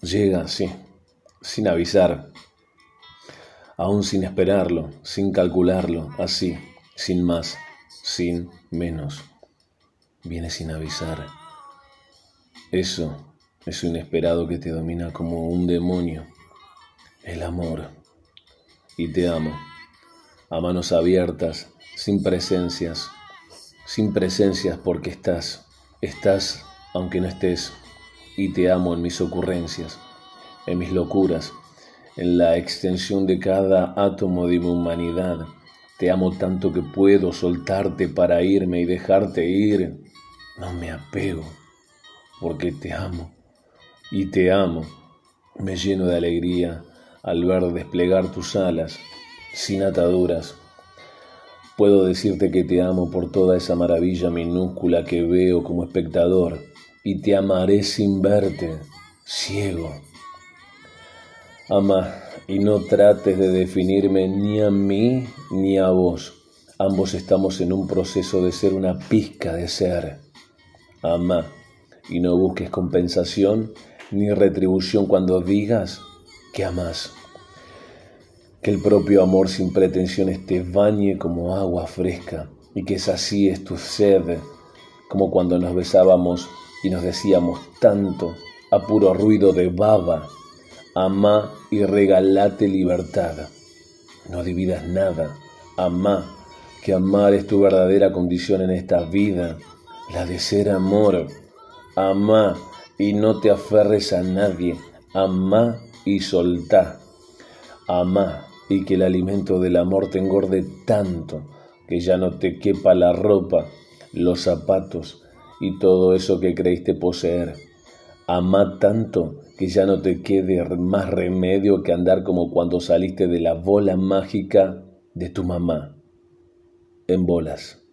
llega, sí, sin avisar, aún sin esperarlo, sin calcularlo, así, sin más, sin menos. Viene sin avisar. Eso, es inesperado que te domina como un demonio, el amor. Y te amo, a manos abiertas, sin presencias, sin presencias porque estás, estás aunque no estés y te amo en mis ocurrencias, en mis locuras, en la extensión de cada átomo de mi humanidad. Te amo tanto que puedo soltarte para irme y dejarte ir. No me apego, porque te amo y te amo. Me lleno de alegría al ver desplegar tus alas sin ataduras. Puedo decirte que te amo por toda esa maravilla minúscula que veo como espectador y te amaré sin verte, ciego. Ama y no trates de definirme ni a mí ni a vos. Ambos estamos en un proceso de ser una pizca de ser. Ama y no busques compensación ni retribución cuando digas que amas. Que el propio amor sin pretensiones te bañe como agua fresca y que así es tu sed, como cuando nos besábamos y nos decíamos tanto a puro ruido de baba, amá y regalate libertad. No dividas nada, amá, que amar es tu verdadera condición en esta vida, la de ser amor. Amá y no te aferres a nadie, amá y soltá. Amá y que el alimento del amor te engorde tanto que ya no te quepa la ropa, los zapatos, y todo eso que creíste poseer. Amá tanto que ya no te quede más remedio que andar como cuando saliste de la bola mágica de tu mamá, en bolas.